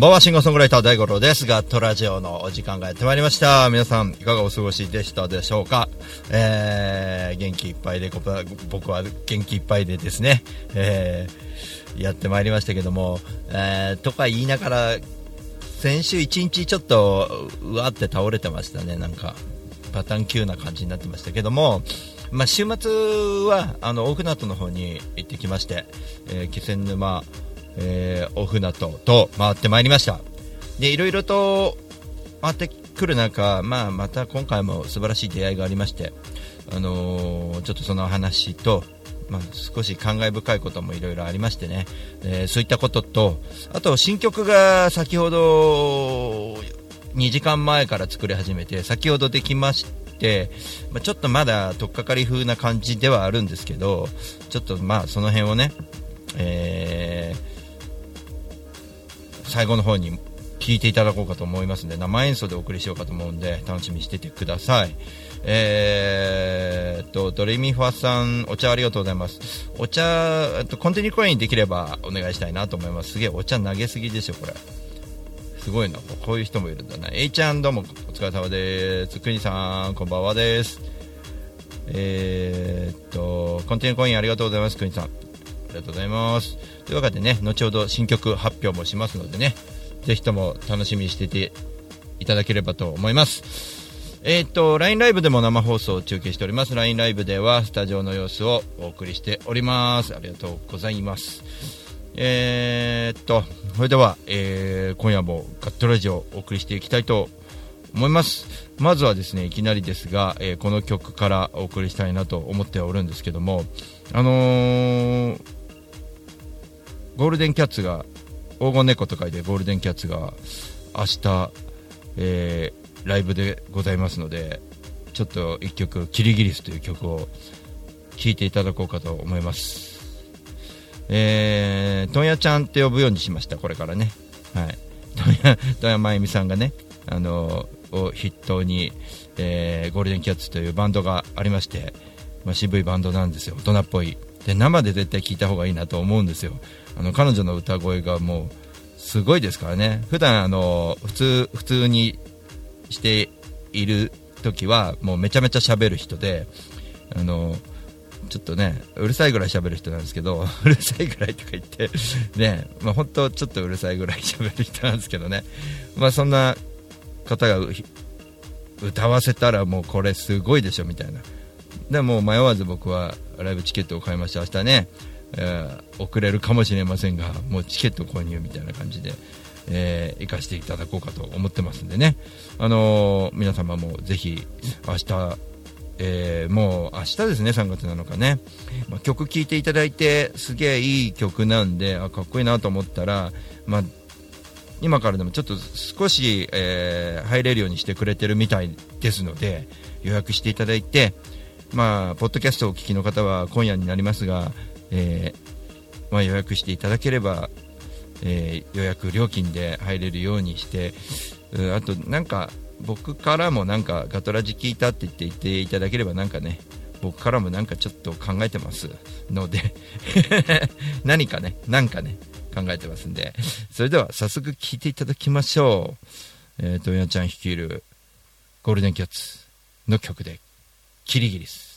んばんは、シンガーソングライター大五郎です。ガットラジオのお時間がやってまいりました。皆さんいかがお過ごしでしたでしょうか？えー、元気いっぱいで、こ僕は元気いっぱいでですね、えー、やってまいりましたけども、えー、とか言いながら、先週一日ちょっと、うわって倒れてましたね、なんか。パターン級な感じになってましたけども、まあ、週末はあの大船渡の方に行ってきまして、えー、気仙沼、えー、大船渡と回ってまいりました。でいろいろと回ってくる中、まあ、また今回も素晴らしい出会いがありまして、あのーちょっとその話と、まあ、少し感慨深いこともいろいろありましてね、えーそういったこととあと新曲が先ほど2時間前から作り始めて先ほどできまして、まあ、ちょっとまだ取っかかり風な感じではあるんですけどちょっとまあその辺をね、えー最後の方に聞いていただこうかと思いますので生演奏でお送りしようかと思うんで楽しみにしててください。えーっとドレミファさんお茶ありがとうございます。お茶えっとコンティニューコインできればお願いしたいなと思います。すげえお茶投げすぎでしょこれ。すごいな。こういう人もいるんだな。A ちゃんどうもお疲れ様です。くにさんこんばんはです。えーっとコンティニューコインありがとうございますくにさん。りがとうございます。というわけでね後ほど新曲発表もしますのでねぜひとも楽しみにしてていただければと思います。えーっと LINE ライブでも生放送を中継しております。LINE ライブではスタジオの様子をお送りしております。ありがとうございます。えーっとそれでは、えー今夜もガットラジオをお送りしていきたいと思います。まずはですねいきなりですが、えーこの曲からお送りしたいなと思っておるんですけどもあのーゴールデンキャッツが黄金猫と書いてゴールデンキャッツが明日、えーライブでございますのでちょっと1曲「キリギリス」という曲を聴いていただこうかと思います。えー、トンヤちゃんって呼ぶようにしましたこれからね。はい。トンヤトンヤ真由美さんがねあのを筆頭に、えーゴールデンキャッツというバンドがありまして、まあ、渋いバンドなんですよ。大人っぽい。で生で絶対聴いた方がいいなと思うんですよ。あの彼女の歌声がもうすごいですからね。普段あの普通普通にしている時はもうめちゃめちゃ喋る人であのちょっとねうるさいぐらい喋る人なんですけど うるさいぐらいとか言ってねまあ本当ちょっとうるさいぐらい喋る人なんですけどね。まあそんな方が歌わせたらもうこれすごいでしょみたいな。でも迷わず僕はライブチケットを買いまして明日ね、えー遅れるかもしれませんがもうチケット購入みたいな感じで、えー行かせていただこうかと思ってますんでね、あのー皆様もぜひ明日、えーもう明日ですね3月7日ね、まあ、曲聴いていただいてすげえいい曲なんであかっこいいなと思ったら、まあ今からでもちょっと少し、えー入れるようにしてくれてるみたいですので予約していただいて、まあ、ポッドキャストをお聞きの方は今夜になりますが、えーまあ、予約していただければ、えー予約料金で入れるようにしてあとなんか僕からもなんかガトラジ聞いたって言って言っていただければなんかね僕からもなんかちょっと考えてます。ので 何かねなんかね考えてますんで。それでは早速聞いていただきましょう。えーとやちゃん率いるゴールデンキャッツの曲で「キリギリス」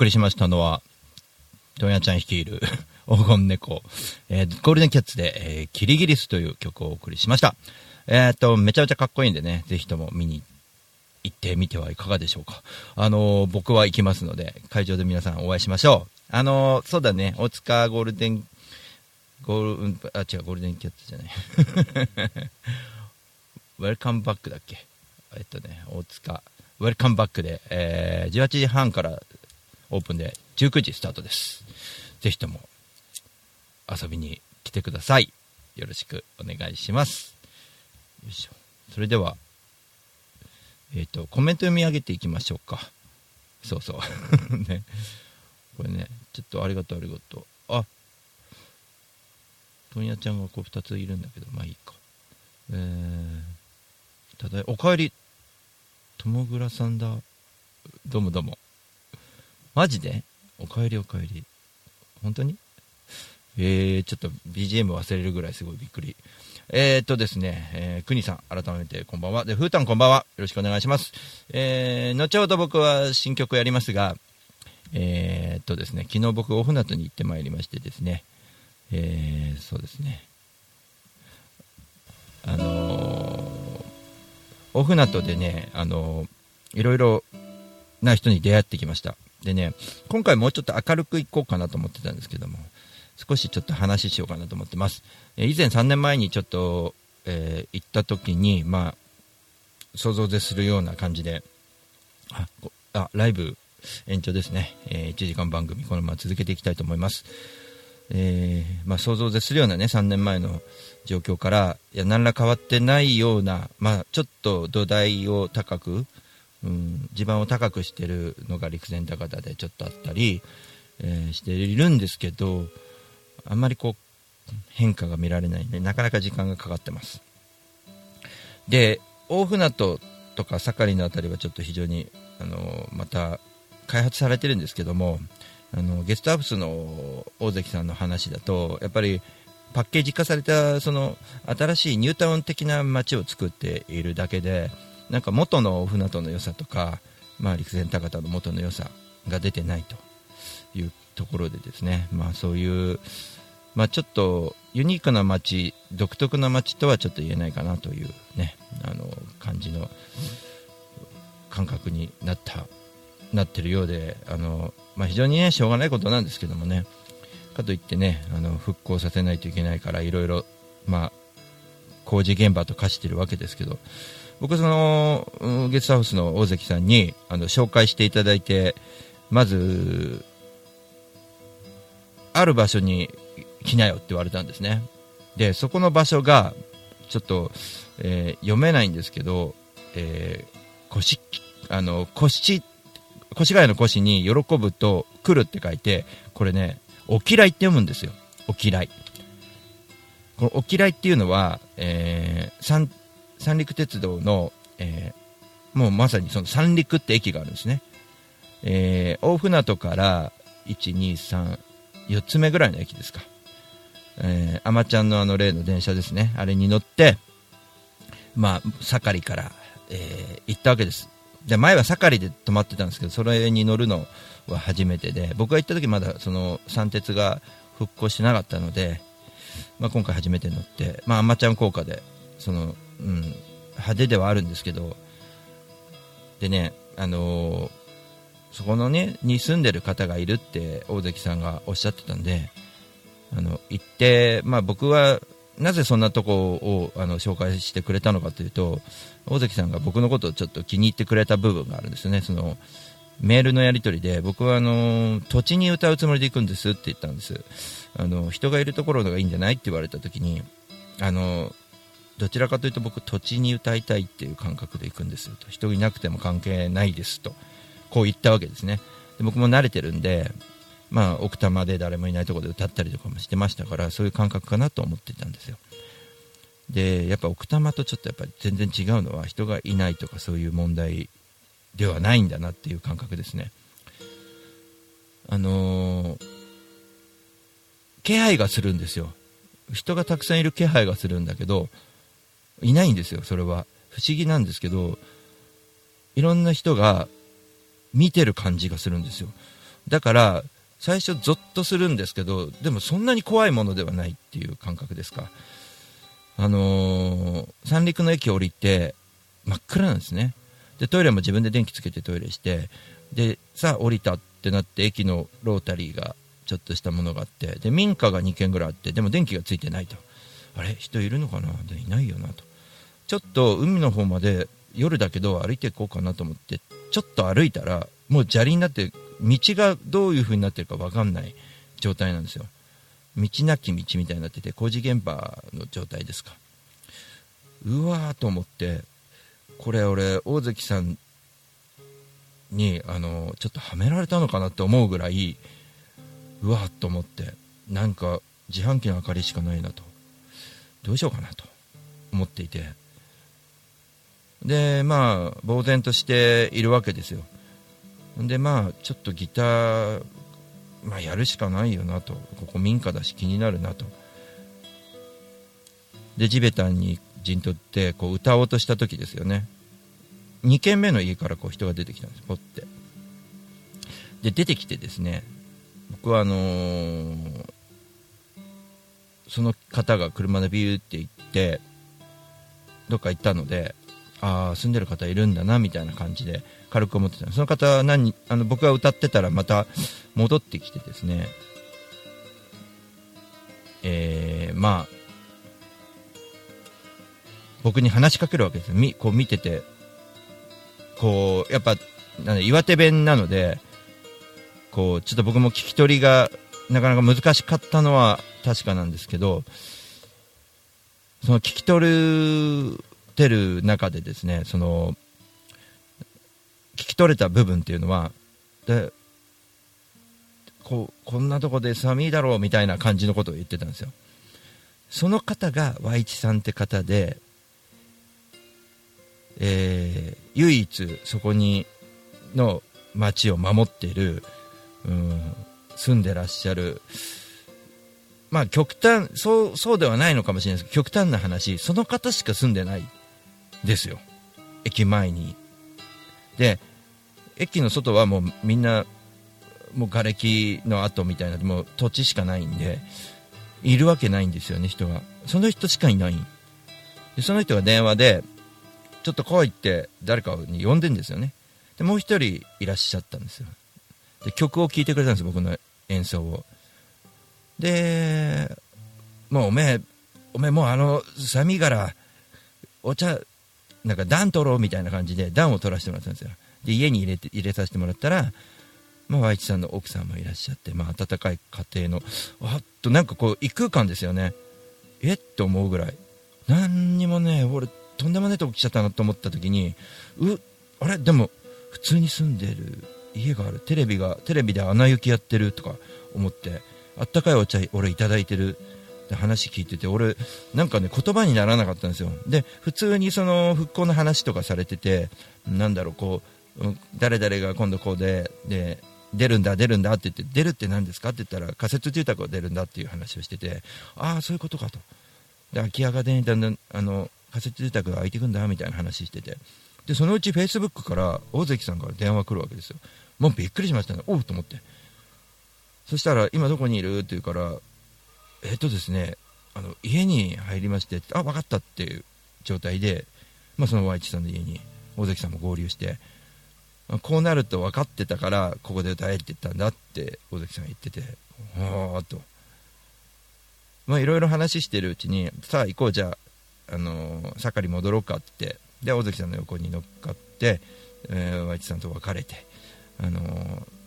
送りしましたのは、どんやちゃん率いる 黄金猫、えーゴールデンキャッツで、えーキリギリスという曲をお送りしました。えーっと、めちゃめちゃかっこいいんでね、ぜひとも見に行ってみてはいかがでしょうか。あのー僕は行きますので、会場で皆さんお会いしましょう。あのーそうだね、大塚ゴールデン、ゴール、うんあ、違う、ゴールデンキャッツじゃない。ウェルカムバックだっけ？えっとね、大塚、ウェルカムバックで、えー18時半からオープンで19時スタートです。ぜひとも遊びに来てください。よろしくお願いします。よいしょ。それでは、えっ、と、コメント読み上げていきましょうか。そうそう。ね。これね、ちょっとありがとうありがとう。あ、問屋ちゃんがこう2ついるんだけど、まあいいか。えー、ただい、おかえり。友倉さんだ。どうもどうも。マジで？おかえりおかえり。本当に？えー、ちょっと BGM 忘れるぐらいすごいびっくり。えー、っとですね、えー、くにさん、改めてこんばんは。で、ふーたんこんばんは。よろしくお願いします。えー、後ほど僕は新曲やりますが、えー、っとですね、昨日僕、オフナトに行ってまいりましてですね、えー、そうですね、あのー、オフナトでね、あのーいろいろな人に出会ってきました。でね、今回もうちょっと明るくいこうかなと思ってたんですけども、少しちょっと話しようかなと思ってます。え以前3年前にちょっと、えー行った時に、まあ、想像を絶するような感じで、あ、あライブ延長ですね、えー1時間番組、このまま続けていきたいと思います。えーまあ、想像を絶するようなね、3年前の状況から、いや、何ら変わってないような、まあ、ちょっと土台を高く、うん、地盤を高くしてるのが陸前高田でちょっとあったり、えーしているんですけど、あんまりこう、変化が見られないんで、なかなか時間がかかってます。で、大船渡とか盛りのあたりはちょっと非常に、あの、また開発されてるんですけども、あの、ゲストハウスの大関さんの話だと、やっぱり、パッケージ化された、その、新しいニュータウン的な街を作っているだけで、なんか元の船渡の良さとか、まあ、陸前高田の元の良さが出てないというところでですね、まあ、そういう、まあ、ちょっとユニークな街、独特な街とはちょっと言えないかなというね、あの感じの感覚になった、なってるようで、あのまあ、非常にね、しょうがないことなんですけどもね、かといってね、あの復興させないといけないから、いろいろ、工事現場と化しているわけですけど、僕その、ゲストハウスの大関さんにあの紹介していただいて、まず、ある場所に来なよって言われたんですね。で、そこの場所が、ちょっと、えー読めないんですけど、えー、腰、あの、腰、越谷の腰に喜ぶと来るって書いて、これね、お嫌いって読むんですよ。お嫌い。このおきらいっていうのは、えー三陸鉄道の、えーもうまさにその三陸って駅があるんですね、えー大船渡から1234つ目ぐらいの駅ですか、えー、アマちゃんのあの例の電車ですね。あれに乗ってまあ盛りから、えー行ったわけです。で前は盛りで泊まってたんですけどそれに乗るのは初めてで僕が行った時まだその三鉄が復興してなかったので、まあ、今回初めて乗って、まあ、アマちゃん効果でその、うん、派手ではあるんですけどでね、あのーそこのねに住んでる方がいるって大関さんがおっしゃってたんであの行って、まあ、僕はなぜそんなとこをあの紹介してくれたのかというと大関さんが僕のことをちょっと気に入ってくれた部分があるんですよね。そのメールのやり取りで僕はあの土地に歌うつもりで行くんですって言ったんです。あの人がいるところがいいんじゃないって言われた時にあのどちらかというと僕土地に歌いたいっていう感覚で行くんですと。人がいなくても関係ないですと。こう言ったわけですね。で僕も慣れてるんでまあ奥多摩で誰もいないところで歌ったりとかもしてましたからそういう感覚かなと思ってたんですよ。でやっぱ奥多摩とちょっとやっぱり全然違うのは人がいないとかそういう問題ではないんだなっていう感覚ですね。あのー気配がするんですよ。人がたくさんいる気配がするんだけどいないんですよそれは。不思議なんですけどいろんな人が見てる感じがするんですよ。だから最初ゾッとするんですけどでもそんなに怖いものではないっていう感覚ですか。あのー三陸の駅降りて真っ暗なんですね。でトイレも自分で電気つけてトイレしてでさあ降りたってなって駅のロータリーがちょっとしたものがあってで民家が2軒ぐらいあってでも電気がついてないと。あれ？人いるのかな？でいないよなと。ちょっと海の方まで夜だけど歩いていこうかなと思ってちょっと歩いたらもう砂利になって道がどういう風になってるか分かんない状態なんですよ。道なき道みたいになってて工事現場の状態ですか。うわーと思ってこれ俺大関さんにあのちょっとはめられたのかなって思うぐらいうわーっと思ってなんか自販機の明かりしかないなと。どうしようかなと思っていて。でまあ呆然としているわけですよ。でまあちょっとギター、まあ、やるしかないよなと。ここ民家だし気になるなと。で地べたに陣取ってこう歌おうとした時ですよね。2軒目の家からこう人が出てきたんですポッて。で出てきてですね僕はあのーその方が車でビューって行ってどっか行ったのでああ住んでる方いるんだなみたいな感じで軽く思ってた。その方何あの僕が歌ってたらまた戻ってきてですね。えー、まあ僕に話しかけるわけですみこう見てて。こうやっぱなん岩手弁なのでこうちょっと僕も聞き取りがなかなか難しかったのは確かなんですけどその聞き取るってる中でですねその聞き取れた部分っていうのはでここんなとこで寒いだろうみたいな感じのことを言ってたんですよ。その方が Y 一さんって方で、えー唯一そこにの町を守っている、うん、住んでらっしゃるまあ極端そうそうではないのかもしれないですけど極端な話その方しか住んでない。ですよ。駅前に。で駅の外はもうみんなもう瓦礫の跡みたいなもう土地しかないんでいるわけないんですよね人がその人しかいない。でその人が電話でちょっと来いって誰かに呼んでんですよね。でもう一人いらっしゃったんですよ。で曲を聴いてくれたんです僕の演奏を。でもうおめえおめえもうあの寒いからお茶なんか暖取ろうみたいな感じで暖を取らせてもらったんですよ。で家に入れて入れさせてもらったらまあ、和一さんの奥さんもいらっしゃって、まあ、温かい家庭のあっとなんかこう異空間ですよね。えって思うぐらい。何にもね俺とんでもないとこ来ちゃったなと思った時にうあれ？でも普通に住んでる家があるテレビがテレビで穴行きやってるとか思ってあったかいお茶俺いただいてるで話聞いてて俺なんかね言葉にならなかったんですよ。で普通にその復興の話とかされててなんだろうこう誰々が今度こうでで出るんだ出るんだって言って出るって何ですか？って言ったら仮設住宅を出るんだっていう話をしててああそういうことかと。で空き家がねだんだんあの仮設住宅が空いていくんだみたいな話してて。でそのうちフェイスブックから大関さんから電話来るわけですよ。もうびっくりしましたね。おうと思って。そしたら今どこにいる？って言うからえっとですねあの家に入りましてあ分かったっていう状態で、まあ、その Y 地さんの家に大関さんも合流してこうなると分かってたからここで歌えって言ったんだって大関さんが言っててはあと。まあいろいろ話してるうちにさあ行こうじゃあ、あのー、盛り戻ろうかってで大関さんの横に乗っかって、えー、Y 地さんと別れてあのー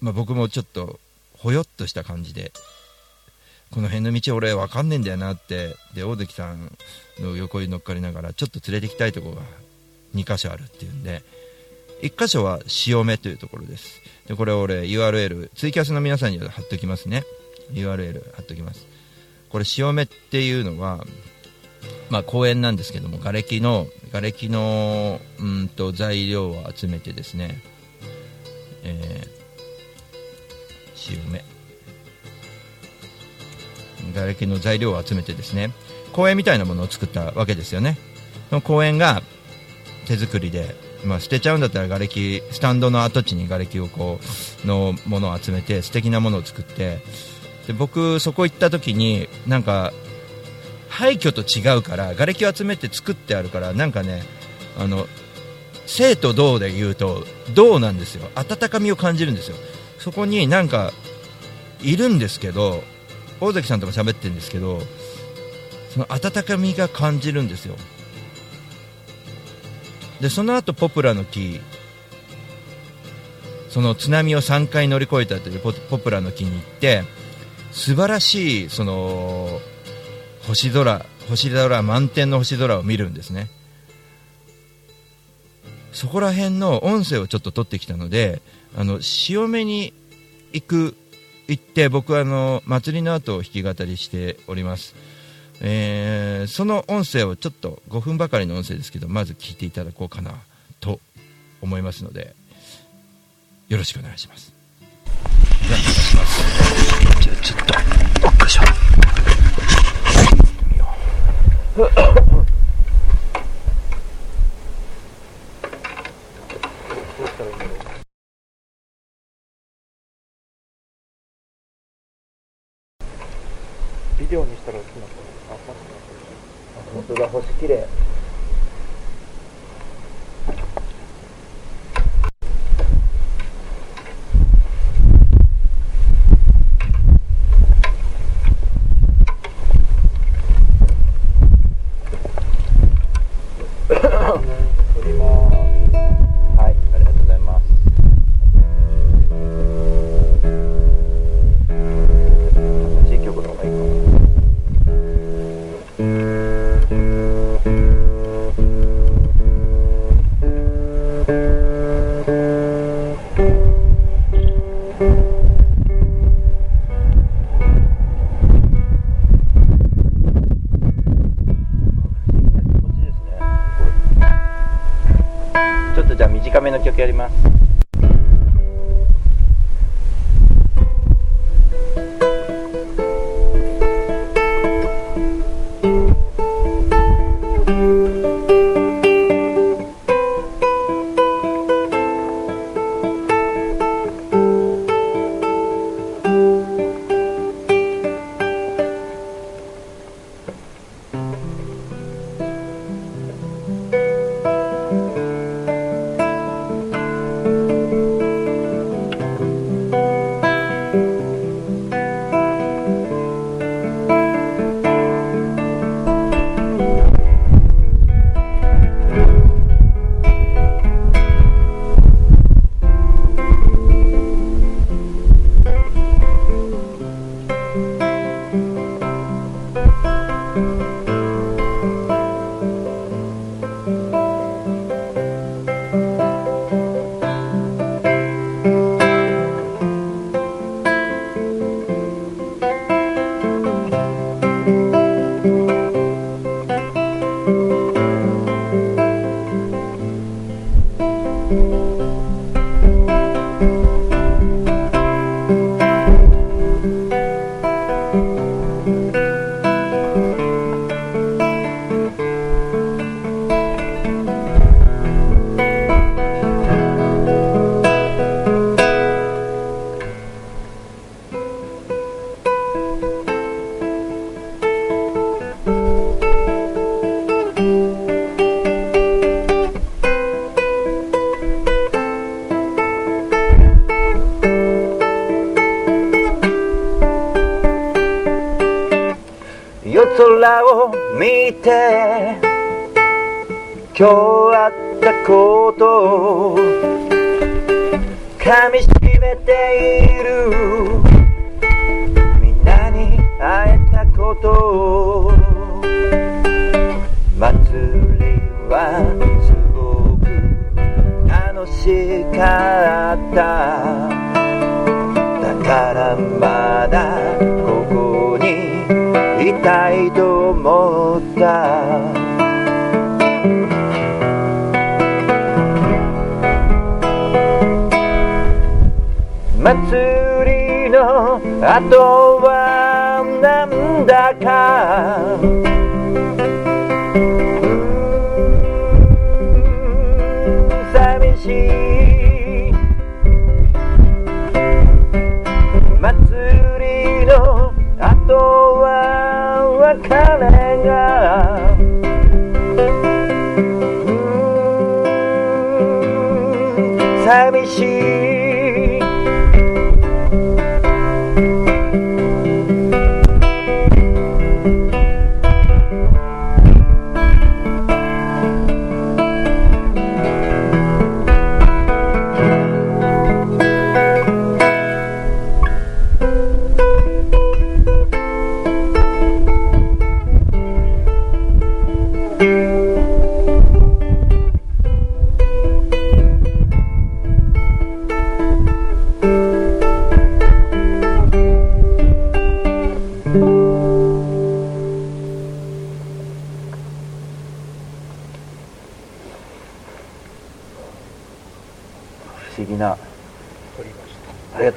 まあ、僕もちょっとほよっとした感じでこの辺の道俺分かんねえんだよなってで大関さんの横に乗っかりながらちょっと連れて行きたいとこが2箇所あるっていうんで1箇所は潮目というところです。でこれ俺 URL ツイキャスの皆さんには貼っておきますね。URL 貼っておきます。これ潮目っていうのはまあ公園なんですけども瓦礫の瓦礫のうんと材料を集めてですねえー潮目瓦礫の材料を集めてですね公園みたいなものを作ったわけですよね。その公園が手作りで、まあ、捨てちゃうんだったら瓦礫スタンドの跡地に瓦礫をこうのものを集めて素敵なものを作ってで僕そこ行った時になんか廃墟と違うから瓦礫を集めて作ってあるからなんかねあの生と銅で言うと銅なんですよ。温かみを感じるんですよ。そこになんかいるんですけど大関さんとも喋ってるんですけどその温かみが感じるんですよ。でその後ポプラの木その津波を3回乗り越えたというポポプラの木に行って素晴らしいその星空星空満天の星空を見るんですね。そこら辺の音声をちょっと取ってきたのであの潮目に行く行って僕はあの祭りの後を弾き語りしております、えーその音声をちょっと5分ばかりの音声ですけどまず聞いていただこうかなと思いますのでよろしくお願いします。ではお願いしますじゃあちょっとよいしょビデオにしたら好きな子あ、マジか。本当だ、星きれい短めの曲やります。「今日あったことを噛みしめている。みんなに会えたことを祭りはすごく楽しかった。だからまだここにいたいと思った。の後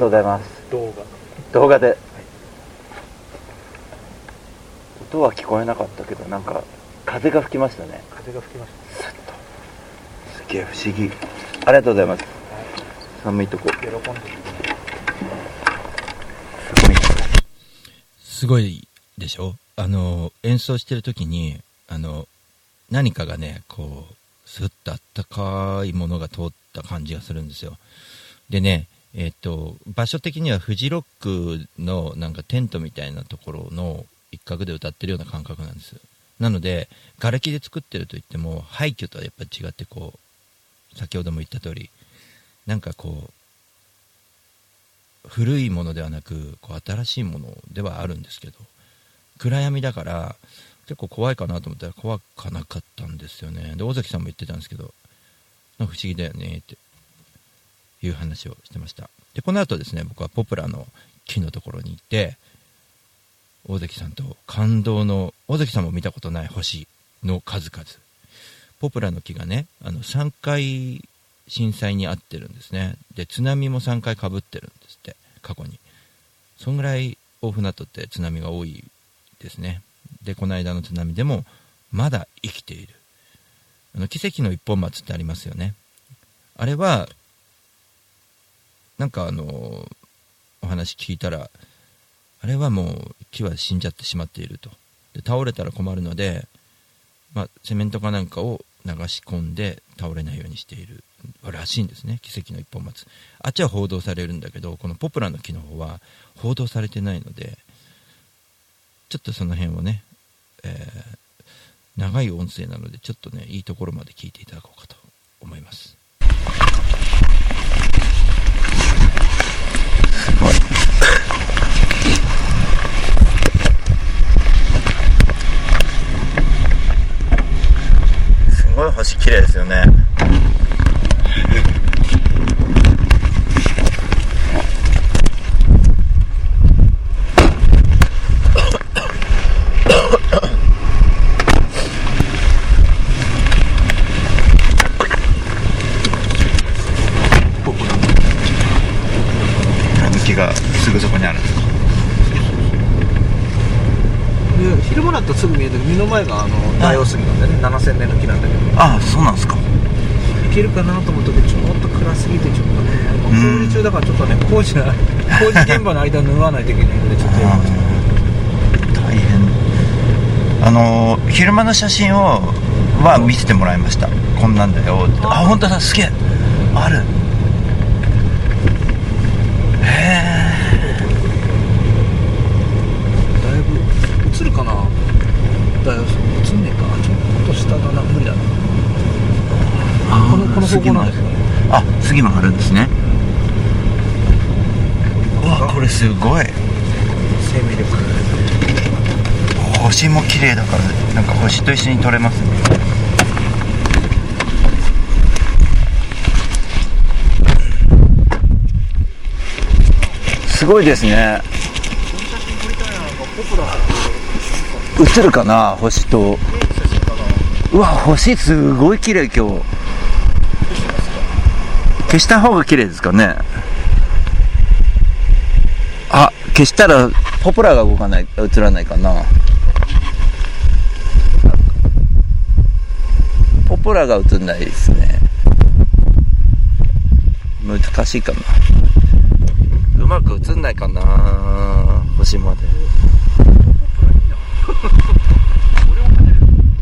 とうございます。た動画。動画で、音は聞こえなかったけどなんか風が吹きましたね。風が吹きましスッと。すげえ不思議。ありがとうございます。寒いとこ。た喜んで。すごいすごいでしょ？あの、演奏してる時に、あの、何かがね、こう、スッとあったかいものが通った感じがするんですよ。でね、えっ、と、場所的にはフジロックのなんかテントみたいなところの一角で歌ってるような感覚なんです。なので、瓦礫で作ってると言っても、廃墟とはやっぱり違ってこう、先ほども言った通り、なんかこう、古いものではなくこう新しいものではあるんですけど暗闇だから結構怖いかなと思ったら怖かなかったんですよねで尾崎さんも言ってたんですけど不思議だよねっていう話をしてました。でこの後ですね僕はポプラの木のところに行って大関さんと感動の大関さんも見たことない星の数々。ポプラの木がねあの3回震災に遭ってるんですね。で津波も3回かぶってるんですって過去に。そんぐらい大船渡って津波が多いですね。でこの間の津波でもまだ生きている。あの奇跡の一本松ってありますよね。あれはなんかあのお話聞いたらあれはもう木は死んじゃってしまっていると。で倒れたら困るので、まあ、セメントかなんかを流し込んで倒れないようにしている。らしいんですね。奇跡の一本松。あっちは報道されるんだけどこのポプラの木の方は報道されてないのでちょっとその辺をね、えー長い音声なのでちょっとねいいところまで聞いていただこうかと思います。ごい星綺麗ですよねポポラの木がすぐそこにあるんですかで昼間だとすぐ見える。けど目の前があの大王杉なんでね。7000年の木なんだけど。ああそうなんですか。いけるかなと思ったけどちょっと暗すぎてちょっとねうん。工事中だからちょっとね工事な 工事現場の間を縫わないといけないのでちょっとやりました。大変。あの昼間の写真をは見せてもらいました。こんなんだよって。あ本当だすげえ。あるへだいぶ映るかな杉もなんですよあ杉もあるんですね。うわこれすごい。生命力星も綺麗だからなんか星と一緒に撮れますね。すごいですね。映るかな星と。うわ星すごい綺麗今日。消した方が綺麗ですかね。あ消したらポプラが動かない映らないかな。ポプラが映んないですね。難しいかな。うまく映んないかな星まで。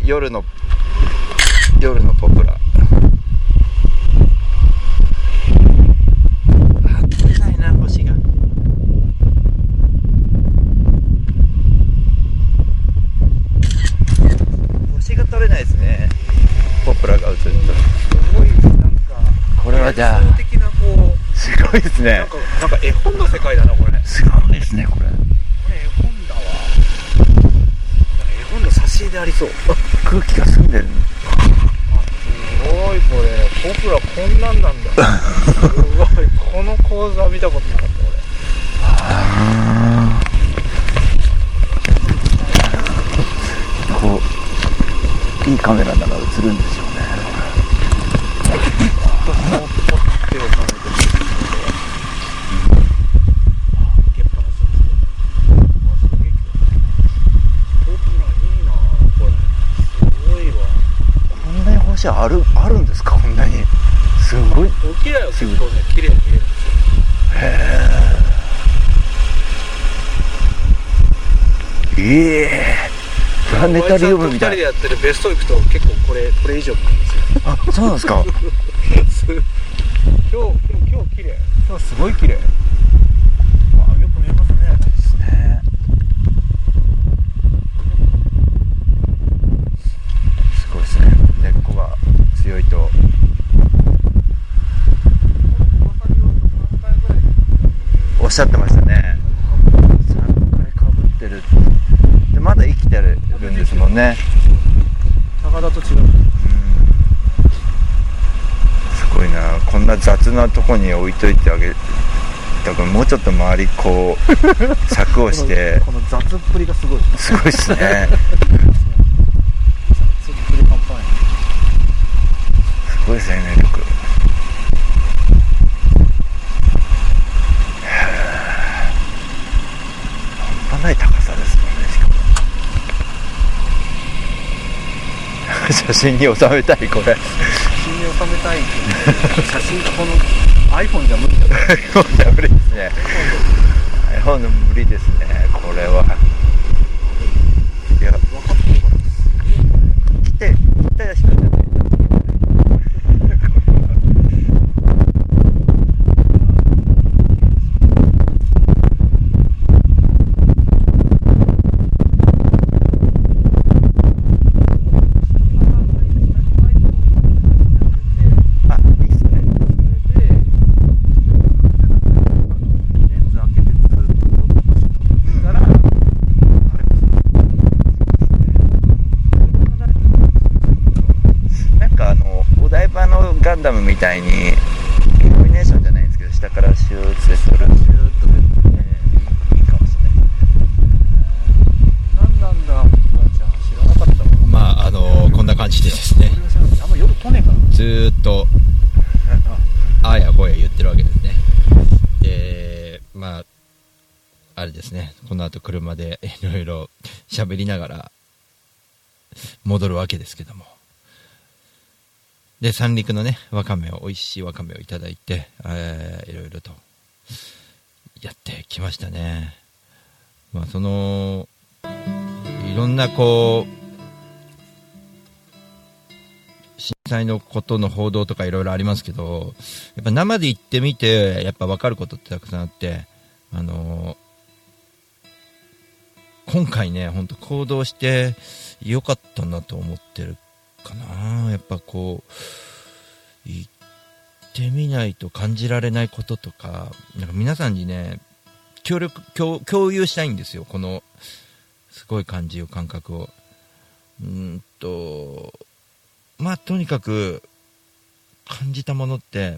夜の夜のポプラあ撮れないな星が星が撮れないですねポプラが映るとすごいなんかこれはじゃあ。理想的なこうすごいですね。なんかなんか絵本の世界だなこれ。これすごいですねこれ。絵本だわ。絵本の挿絵でありそう。空気が澄んでるすごいこれ。ポプラこんなんなんだ。すごい。この構図は見たことなかったこういいカメラなら映るんでしょうね俺こう手をかめてる開けっぱなしにしてうわすげえポプラいいなこれすごいわこんなに星あるあるんですかこんなにすごい大きいだよ結構ね綺麗に見えるんですよええプラネタリウムみたい。おやじさんと二人でやってるベスト行くと結構これこれ以上なんですよ。あそうなんですか？今日今日綺麗。今日すごい綺麗。あよく見えますね。ねすごいですね。根っこが強いと。おっしゃってましたね3回かぶってるでまだ生きてるね。高田と違う。すごいな。こんな雑なとこに置いといてあげだからもうちょっと周りこう 柵をして。この雑っぷりがすごい。すごい ですね。雑っぷり半端ないすごい生命力半端ない高さですもんねしかも写真に収めたいこれ。写真に収めたいけど写真この iPhone じゃ無理だよ。iPhone じゃ無理ですね。iPhone の無理ですね。これはいや分かってるから来て来た人じゃないあいいっすねなんかあのお台場のガンダムみたいにイルミネーションじゃないんですけど下からシューってするシューッと出ていいかもしれない。何なんだじゃあ知らなかったわまああのこんな感じでですね。あんま夜来ねえからずーっとあーやこうや言ってるわけですね。でまああれですね。この後車でいろいろ喋りながら戻るわけですけどもで三陸のねわかめを美味しいわかめをいただいて、えーいろいろとやってきましたね。まあそのいろんなこう震災のことの報道とかいろいろありますけど、やっぱ生で行ってみて、やっぱ分かることってたくさんあって、あの今回ね、本当行動してよかったなと思ってるかな。やっぱこう、行ってみないと感じられないこととかなんか皆さんにね協力共有したいんですよこのすごい感じを感覚をうんとまあとにかく感じたものって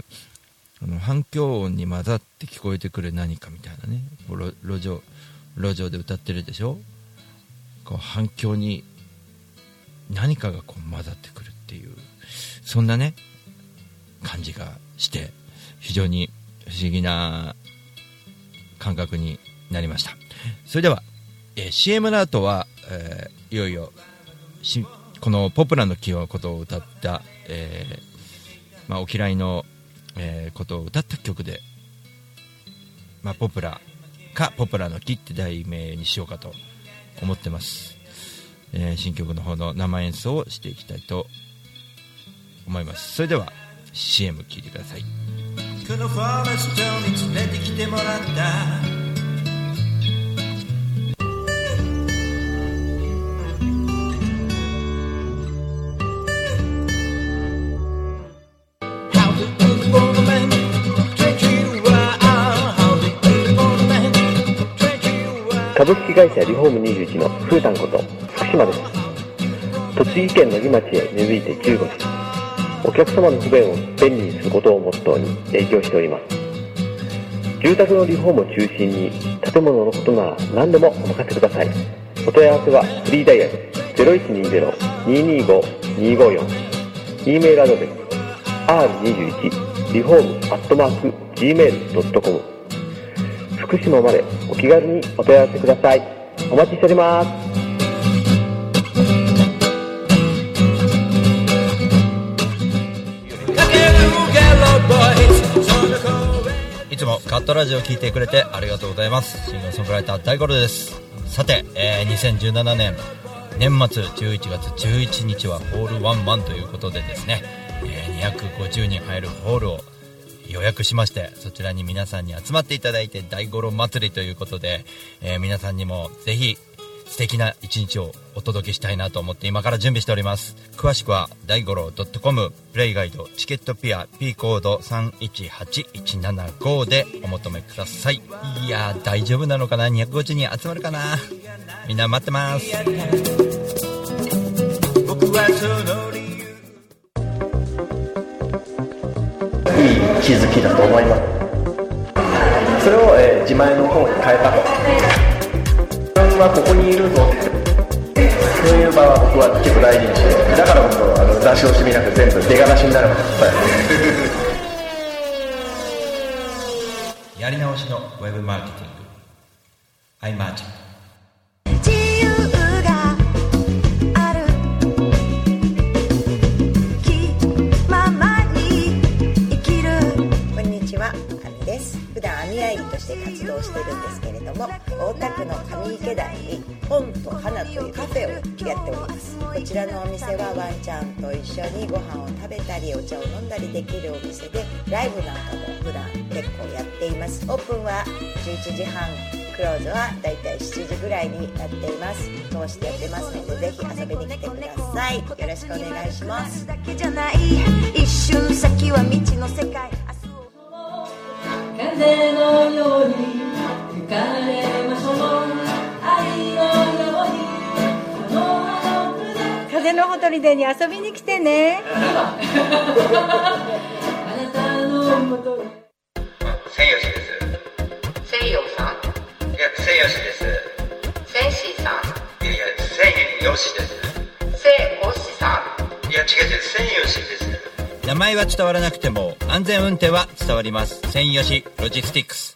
あの反響音に混ざって聞こえてくる何かみたいなね路路上路上で歌ってるでしょ？こう反響に何かがこう混ざってくるっていうそんなね感じがして非常に不思議な感覚になりました。それでは、えー CM の後は、えーいよいよこのポプラの木のことを歌った、えーまあ、お嫌いの、えことを歌った曲で、まあ、ポプラかポプラの木って題名にしようかと思ってます、えー新曲の方の生演奏をしていきたいと思います。それでは CM 聴いてください。このフォレストに連れてきてもらった。株式会社リフォーム21のふーたんこと福島です栃木県の木町へ根付いて15年お客様の不便を便利にすることをモットーに営業しております。住宅のリフォームを中心に建物のことなら何でもお任せください。お問い合わせはフリーダイヤル0120-225-254 e メールアドレス r21 リフォームアットマーク gmail.com 福島までお気軽にお問い合わせください。お待ちしております。つもカットラジオを聞いてくれてありがとうございます。シンガーソングライター大五郎です。さて、えー2017年年末11月11日はホールワンマンということでですね、えー250人入るホールを予約しましてそちらに皆さんに集まっていただいて大五郎祭りということで、えー皆さんにもぜひ敵な一日をお届けしたいなと思って今から準備しております。詳しくは大五郎 .com プレイガイドチケットピア P コード318175でお求めください。いやー大丈夫なのかな？250人集まるかな？みんな待ってます。僕はその理由。いい気づきだと思います。それを、えー自前の方に変えたとはここにいるぞ。そういう場は僕は結構大事にしてだから僕はあの出し惜しみなく全部出がらしになる。ま でやり直しのウェブマーケティング。アちらのお店はワンちゃんと一緒にご飯を食べたりお茶を飲んだりできるお店で、ライブなんかも普段結構やっています。オープンは11時半。クローズはだいたい7時ぐらいになっています通してやってますのでぜひ遊びに来てくださいよろしくお願いします一瞬先は未知の世界風のように吹かれましょう愛のように風のほとりでに遊びに来てねあなたのもとに千吉です。西洋さんいや、千吉です。センシーさんいやいや、千吉です。セイオシさいや、違う違う、千吉です。名前は伝わらなくても安全運転は伝わります専用しロジスティックス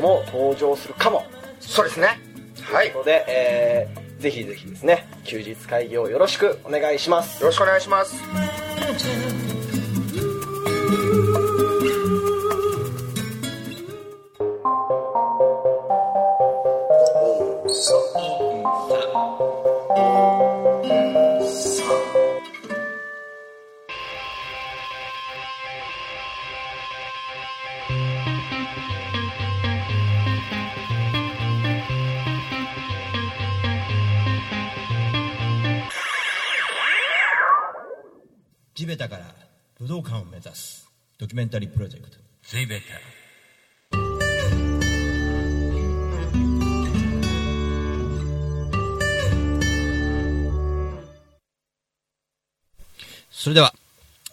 も登場するかも、そうですね。はい。ということで、えーぜひぜひですね休日会議をよろしくお願いします。よろしくお願いします地べたから武道館を目指す。ドキュメンタリープロジェクト。地べたそれでは、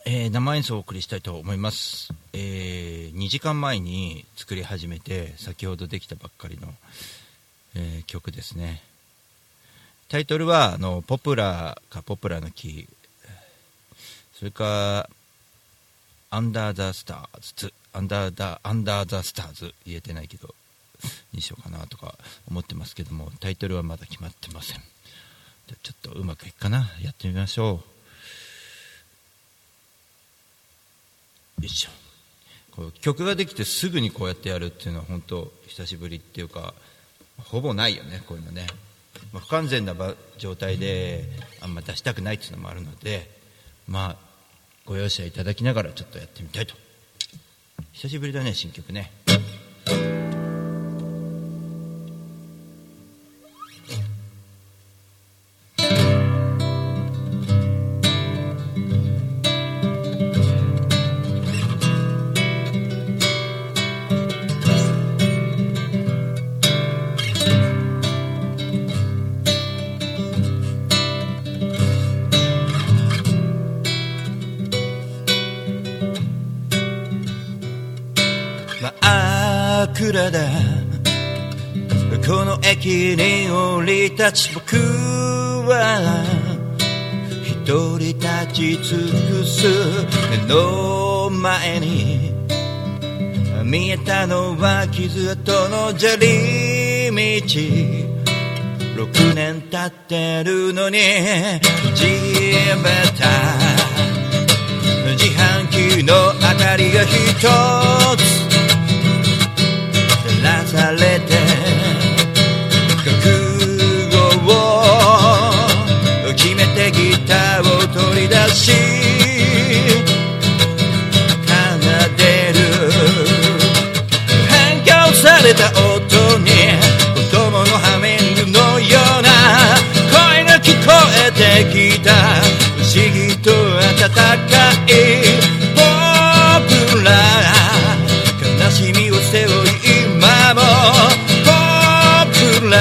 えー生演奏をお送りしたいと思います、え2時間前に作り始めて先ほどできたばっかりの、えー曲ですね。タイトルはあのポプラーかポプラーの木それからアンダーザスターズアンダーザアンダーザスターズ言えてないけどにしようかなとか思ってますけどもタイトルはまだ決まってません。じゃちょっとうまくいくかな？やってみましょう。よいしょ。こう曲ができてすぐにこうやってやるっていうのは本当久しぶりっていうかほぼないよねこういうのね、まあ不完全な状態であんま出したくないっていうのもあるのでまあご容赦いただきながらちょっとやってみたいと。久しぶりだね新曲ね。立ち僕は一人立ち尽くす。目の前に。見えたのは傷跡の砂利道6年経ってるのに。地べた。自販機の明かりが一つ。照らされて。出し奏でる。反響された音に子供のハミングのような声が聞こえてきた。不思議と温かいポプラ悲しみを背負い今もポプラ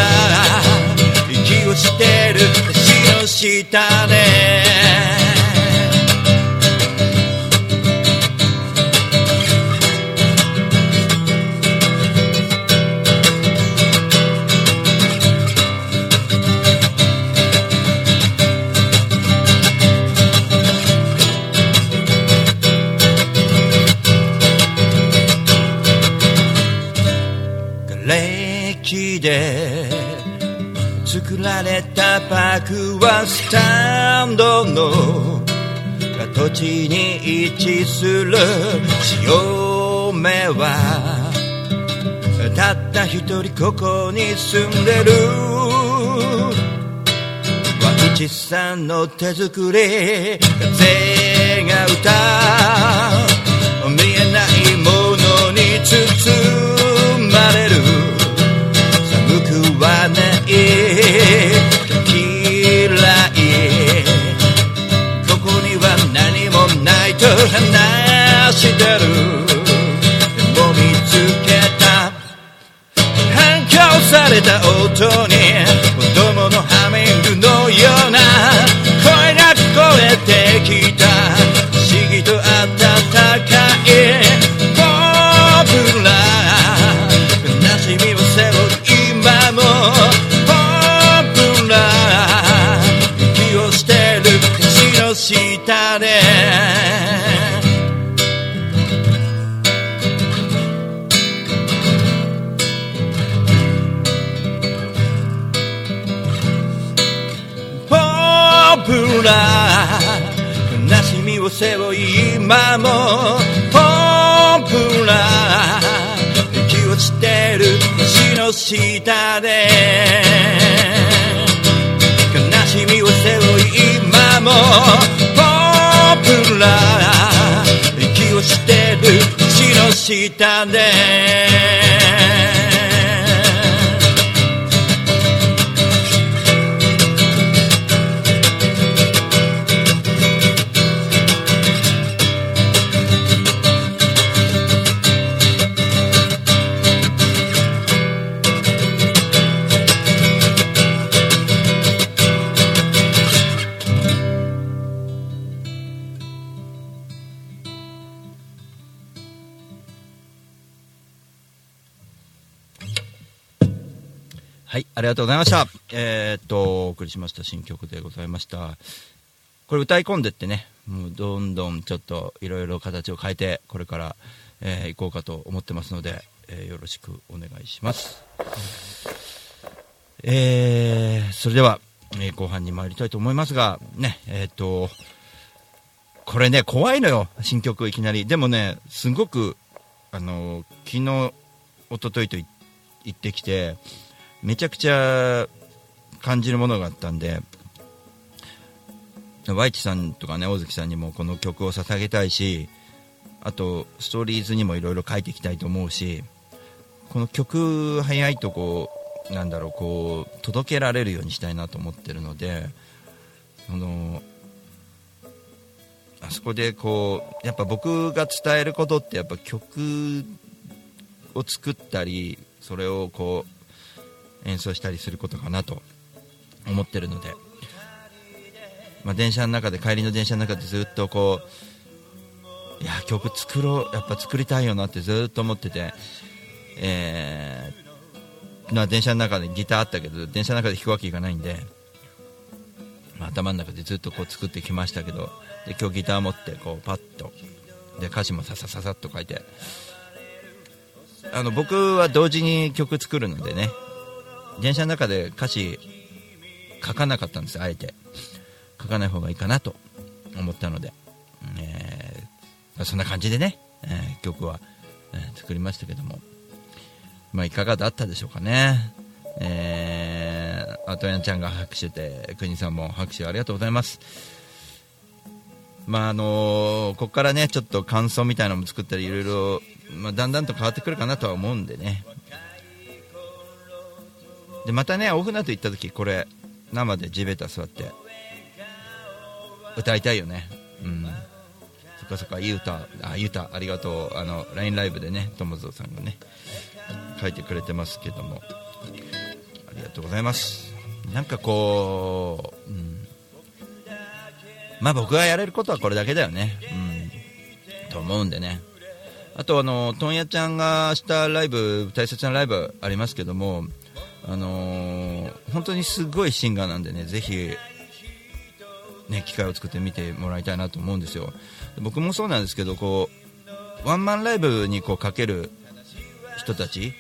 息をしてる。橋の下で。パークはスタンドの土地に位置する潮目はたった一人ここに住んでる。和内さんの手作り風が歌う。見えないものに包まれる寒くはない話してる。でも見つけた。反響された音に。プラ悲しみを背負い今もポンプラ息をしてる星の下で。悲しみを背負い今もポンプラ息をしてる星の下で。がとうございました。えーっと、お送りしました新曲でございました。これ歌い込んでってね、もうどんどんちょっといろいろ形を変えて、これから、えー行こうかと思ってますので、えーよろしくお願いします。えーそれでは、えー後半に参りたいと思いますが、ね、えーっと、これね、怖いのよ、新曲いきなり。でもね、すごく、あの、昨日、一昨日とい行ってきて、めちゃくちゃ感じるものがあったんで、ワイチさんとかね、大関さんにもこの曲を捧げたいし、あと、ストーリーズにもいろいろ書いていきたいと思うし、この曲、早いとこ、なんだろう、こう、届けられるようにしたいなと思ってるので、その、あそこでこう、やっぱ僕が伝えることって、やっぱ曲を作ったり、それをこう、演奏したりすることかなと思ってるので、まあ、電車の中で帰りの電車の中でずっとこういや曲作ろうやっぱ作りたいよなってずっと思ってて、えーまあ、電車の中でギターあったけど電車の中で弾くわけいかないんで、まあ、頭の中でずっとこう作ってきましたけどで今日ギター持ってこうパッとで歌詞もささささっと書いてあの僕は同時に曲作るのでね電車の中で歌詞書かなかったんですあえて。書かない方がいいかなと思ったので、えーそんな感じでね、えー曲は、えー作りましたけども。まあいかがだったでしょうかね。えー、あとやんちゃんが拍手で国さんも拍手ありがとうございます。まああのーここからねちょっと感想みたいなのも作ったりいろいろ、まあ、だんだんと変わってくるかなとは思うんでね。でまたねオフナと行った時これ生で地べた座って歌いたいよね。うん。そっかそっかいい歌あいい歌ありがとう。あの LINE ライブでね友蔵さんがね書いてくれてますけども。ありがとうございます。なんかこう、うん、まあ僕がやれることはこれだけだよね。うん。と思うんでね。あとあの問屋ちゃんがしたライブ大切なライブありますけどもあのー本当にすごいシンガーなんでねぜひね機会を作って見てもらいたいなと思うんですよ。僕もそうなんですけどこうワンマンライブにこうかける人たち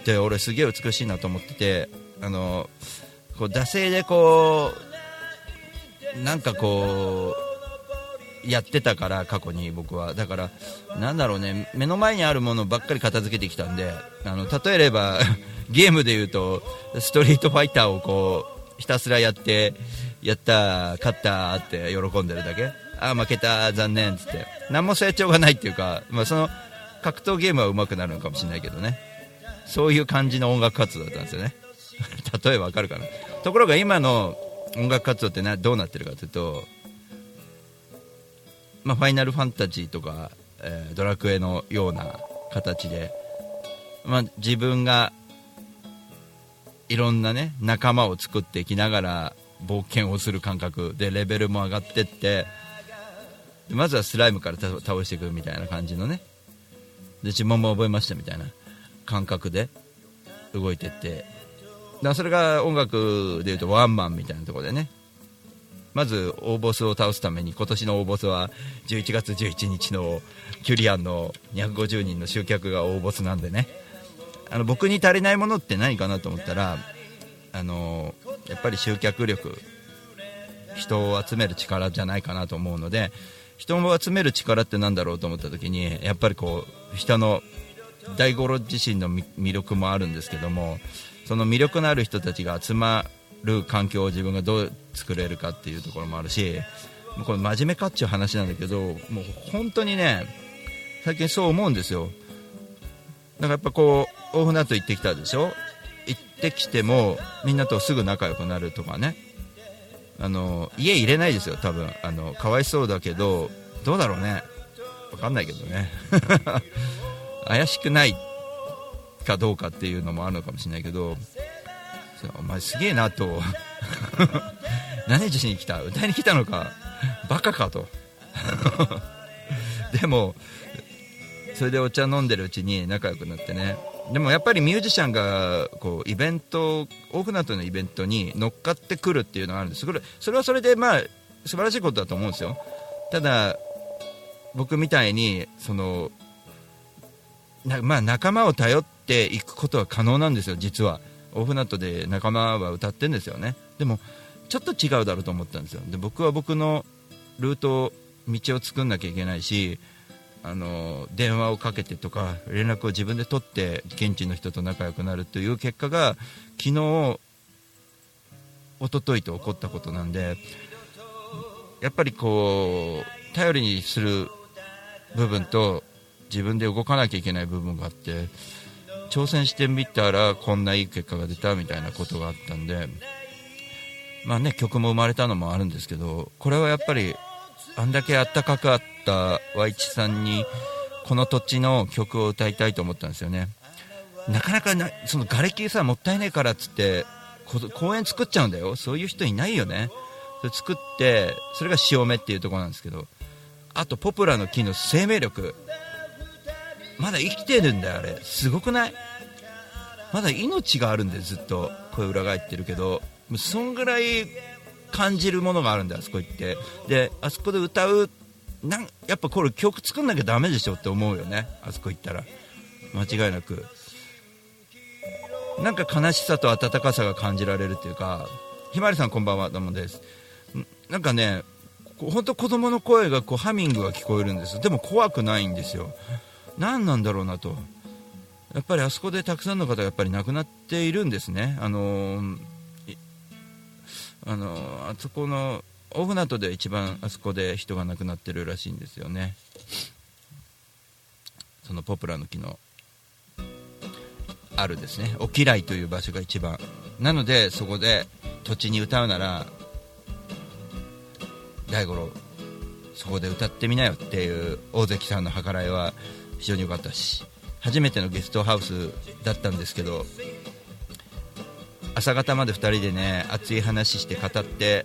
って俺すげえ美しいなと思っててあのこう惰性でこうなんかこうやってたから過去に僕は。だからなんだろうね目の前にあるものばっかり片付けてきたんであの例えれば ゲームで言うとストリートファイターをこうひたすらやってやった勝ったって喜んでるだけ。あー負けた残念っつって。何も成長がないっていうか、まあ、その格闘ゲームは上手くなるのかもしれないけどね。そういう感じの音楽活動だったんですよね。例えばわかるかな。ところが今の音楽活動ってなどうなってるかというと、まあ、ファイナルファンタジーとか、えードラクエのような形で、まあ、自分がいろんなね仲間を作っていきながら冒険をする感覚でレベルも上がってってまずはスライムから倒していくみたいな感じのね。で呪文も覚えましたみたいな感覚で動いてって。だそれが音楽でいうとワンマンみたいなところでね。まず大ボスを倒すために今年の大ボスは11月11日のキュリアンの250人の集客が大ボスなんでね。あの僕に足りないものって何かなと思ったらあのやっぱり集客力人を集める力じゃないかなと思うので人を集める力ってなんだろうと思った時にやっぱりこう人の大五郎自身の魅力もあるんですけどもその魅力のある人たちが集まる環境を自分がどう作れるかっていうところもあるしこれ真面目かっちゅう話なんだけどもう本当にね最近そう思うんですよ。だからやっぱこう大船渡行ってきたでしょ？行ってきてもみんなとすぐ仲良くなるとかね。あの家入れないですよ多分。あのかわいそうだけどどうだろうね。わかんないけどね。怪しくないかどうかっていうのもあるのかもしれないけどお前すげえなと。何しに来た？歌いに来たのか。バカかと。でもそれでお茶飲んでるうちに仲良くなってね。でもやっぱりミュージシャンがこうイベント大船渡のイベントに乗っかってくるっていうのがあるんです。それはそれでまあ素晴らしいことだと思うんですよ。ただ僕みたいにそのなまあ、仲間を頼っていくことは可能なんですよ、実は。オフナットで仲間は歌ってんですよね。でも、ちょっと違うだろうと思ったんですよ。で僕は僕のルート、道を作んなきゃいけないし、あの電話をかけてとか連絡を自分で取って現地の人と仲良くなるという結果が昨日、一昨日と起こったことなんでやっぱりこう頼りにする部分と自分で動かなきゃいけない部分があって挑戦してみたらこんないい結果が出たみたいなことがあったんでまあね曲も生まれたのもあるんですけどこれはやっぱりあんだけあったかくあった和一さんにこの土地の曲を歌いたいと思ったんですよね。なかなかなその瓦礫さもったいないからっつって公園作っちゃうんだよ。そういう人いないよね。それ作ってそれが潮目っていうところなんですけどあとポプラの木の生命力。まだ生きてるんだよあれ。すごくない？まだ命があるんでずっと。声裏返ってるけど。もうそんぐらい感じるものがあるんだあそこ行って。であそこで歌うなんやっぱこれ曲作んなきゃダメでしょって思うよね。あそこ行ったら。間違いなく。なんか悲しさと温かさが感じられるっていうか。ひまわりさんこんばんはどうもです。なんかね本当子供の声がこうハミングが聞こえるんですでも怖くないんですよ。何なんだろうなと。やっぱりあそこでたくさんの方がやっぱり亡くなっているんですね。あのあのあそこの大船渡で一番あそこで人が亡くなってるらしいんですよね。そのポプラの木のあるですね。おきらいという場所が一番。なのでそこで土地に歌うなら大五郎そこで歌ってみなよっていう大関さんの計らいは非常に良かったし初めてのゲストハウスだったんですけど朝方まで2人でね熱い話して語って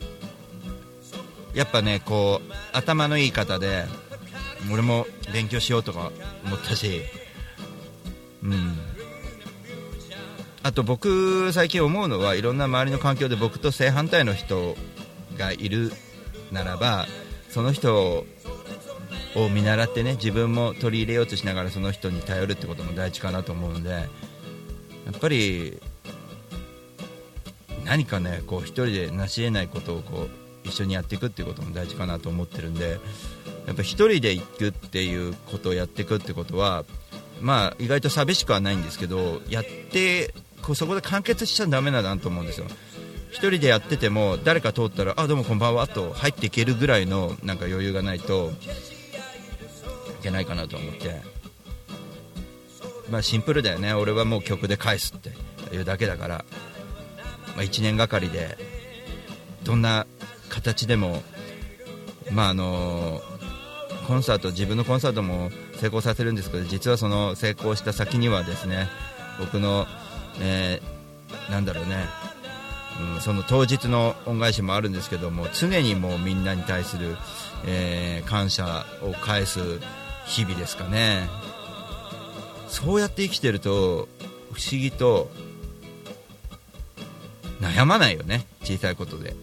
やっぱねこう頭のいい方で俺も勉強しようとか思ったしうん。あと僕最近思うのはいろんな周りの環境で僕と正反対の人がいるならばその人を見習ってね自分も取り入れようとしながらその人に頼るってことも大事かなと思うのでやっぱり何かねこう一人で成し得ないことをこう一緒にやっていくっていうことも大事かなと思ってるんでやっぱ一人で行くっていうことをやっていくってことはまあ意外と寂しくはないんですけどやってこうそこで完結しちゃダメだなと思うんですよ。一人でやってても誰か通ったら「あどうもこんばんは」と入っていけるぐらいのなんか余裕がないとけないかなと思って。まあシンプルだよね。俺はもう曲で返すっていうだけだから、まあ、1年がかりでどんな形でもまああのコンサート自分のコンサートも成功させるんですけど実はその成功した先にはですね僕の、えーなんだろうね、うん、その当日の恩返しもあるんですけども常にもうみんなに対する、えー感謝を返す日々ですかね。そうやって生きてると不思議と悩まないよね。小さいことで。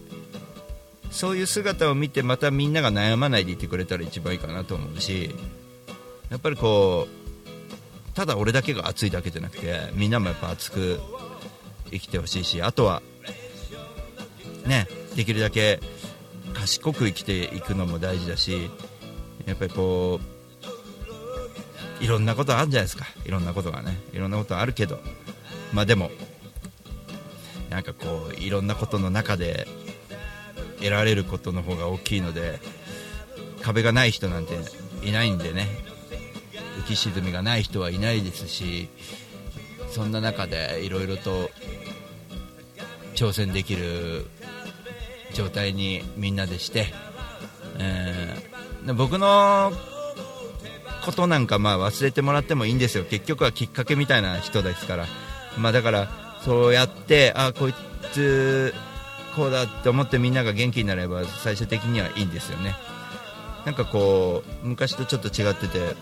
そういう姿を見てまたみんなが悩まないでいてくれたら一番いいかなと思うしやっぱりこうただ俺だけが熱いだけじゃなくてみんなもやっぱ熱く生きてほしいしあとはねできるだけ賢く生きていくのも大事だしやっぱりこういろんなことあるんじゃないですか。いろんなことがね。いろんなことあるけど。まあでもなんかこういろんなことの中で得られることの方が大きいので壁がない人なんていないんでね。浮き沈みがない人はいないですしそんな中でいろいろと挑戦できる状態にみんなでして、えー僕のことなんかまあ忘れてもらってもいいんですよ。結局はきっかけみたいな人ですから、まあ、だからそうやってあこいつこうだって思ってみんなが元気になれば最終的にはいいんですよね。なんかこう昔とちょっと違ってて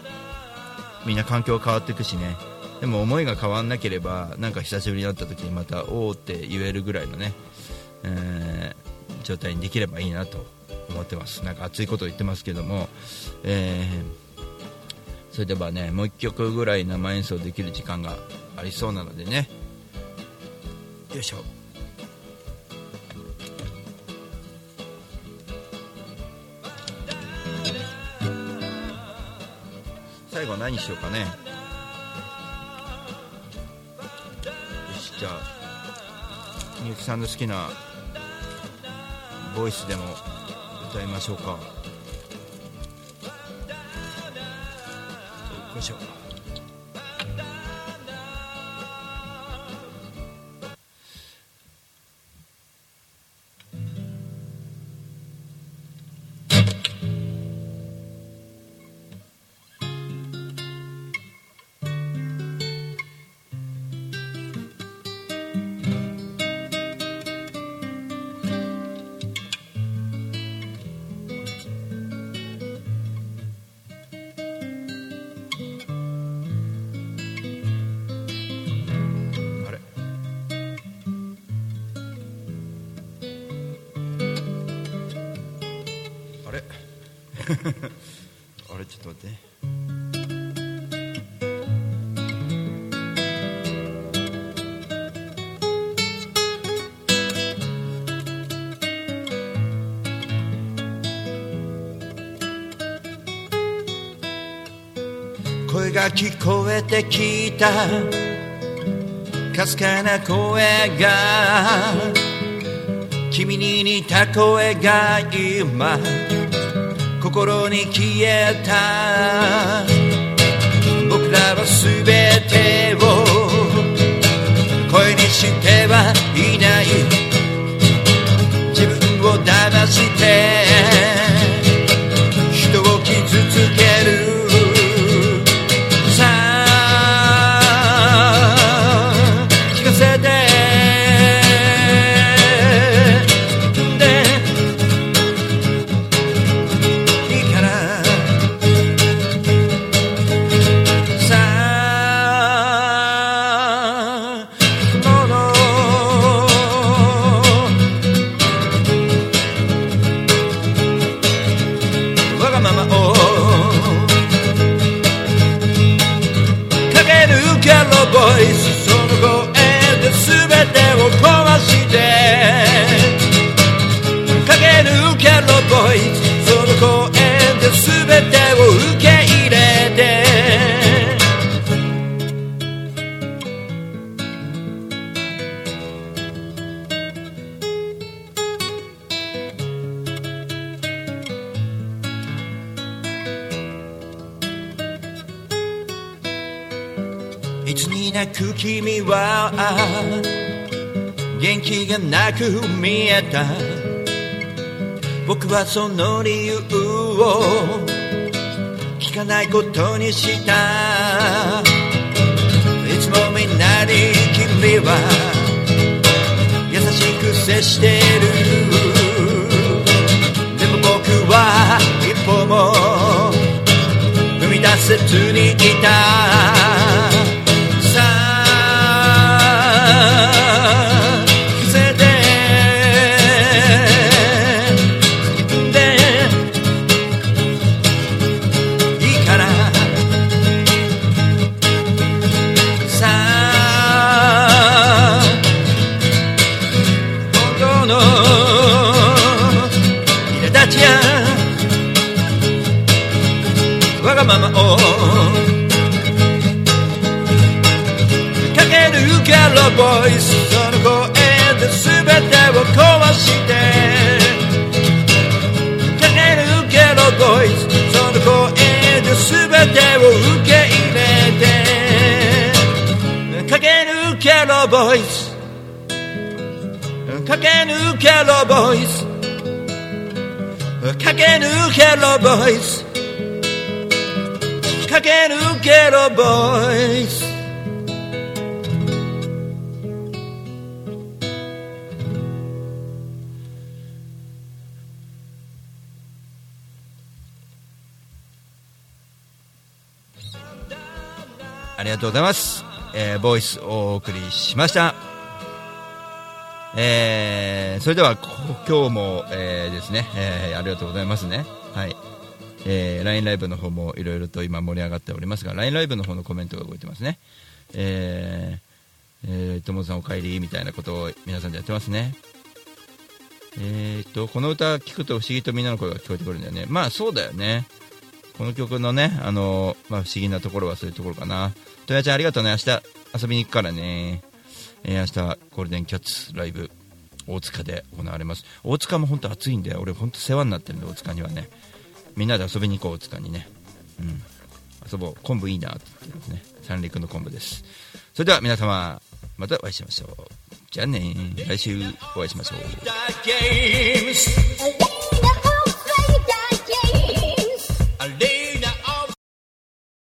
みんな環境変わっていくしね。でも思いが変わんなければなんか久しぶりに会った時にまたおおって言えるぐらいのね、えー状態にできればいいなと思ってます。なんか熱いことを言ってますけども、えーそれではねもう1曲ぐらい生演奏できる時間がありそうなのでね。よいしょ。最後何しようかね。よしじゃあみゆきさんの好きなボイスでも歌いましょうか。よいし聞こえてきた。かすかな声が。君に似た声が今。心に消えた。僕らは全てを。声にしてはいない。自分を騙して。人を傷つける。その理由を聞かないことにした。いつもみんなに君は優しく接してる。でも僕は一歩も踏み出せずにいた。抜けろボイス駆け抜けろボイス駆け抜けろボイスありがとうございます。えーボイスをお送りしました。えーそれでは、今日も、えーですね、えーありがとうございますね。はい。えー LINE ライブの方もいろいろと今盛り上がっておりますが、LINE ライブの方のコメントが動いてますね。えー、えー、ともさんお帰りみたいなことを皆さんでやってますね。えー、と、この歌聞くと不思議とみんなの声が聞こえてくるんだよね。まあそうだよね。この曲のね、あのまあ、不思議なところはそういうところかな。とやちゃんありがとうね。明日遊びに行くからね。えー明日ゴールデンキャッツライブ大塚で行われます。大塚も本当暑いんで、俺本当世話になってるんで、大塚にはね。みんなで遊びに行こう、大塚にね。うん。遊ぼう。昆布いいなって言ってますね。三陸の昆布です。それでは皆様、またお会いしましょう。じゃあね来週お会いしましょう。